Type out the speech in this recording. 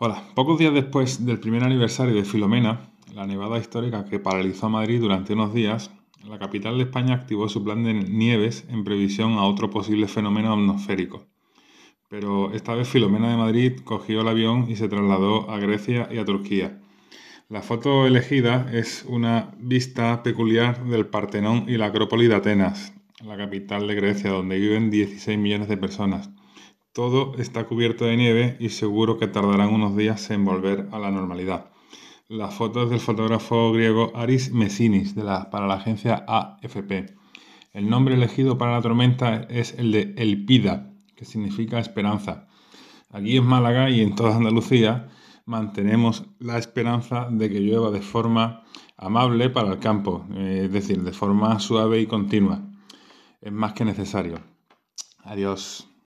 Hola, pocos días después del primer aniversario de Filomena, la nevada histórica que paralizó Madrid durante unos días, la capital de España activó su plan de nieves en previsión a otro posible fenómeno atmosférico. Pero esta vez Filomena de Madrid cogió el avión y se trasladó a Grecia y a Turquía. La foto elegida es una vista peculiar del Partenón y la Acrópolis de Atenas, la capital de Grecia, donde viven 16 millones de personas. Todo está cubierto de nieve y seguro que tardarán unos días en volver a la normalidad. La foto es del fotógrafo griego Aris Messinis para la agencia AFP. El nombre elegido para la tormenta es el de Elpida, que significa esperanza. Aquí en Málaga y en toda Andalucía mantenemos la esperanza de que llueva de forma amable para el campo, eh, es decir, de forma suave y continua. Es más que necesario. Adiós.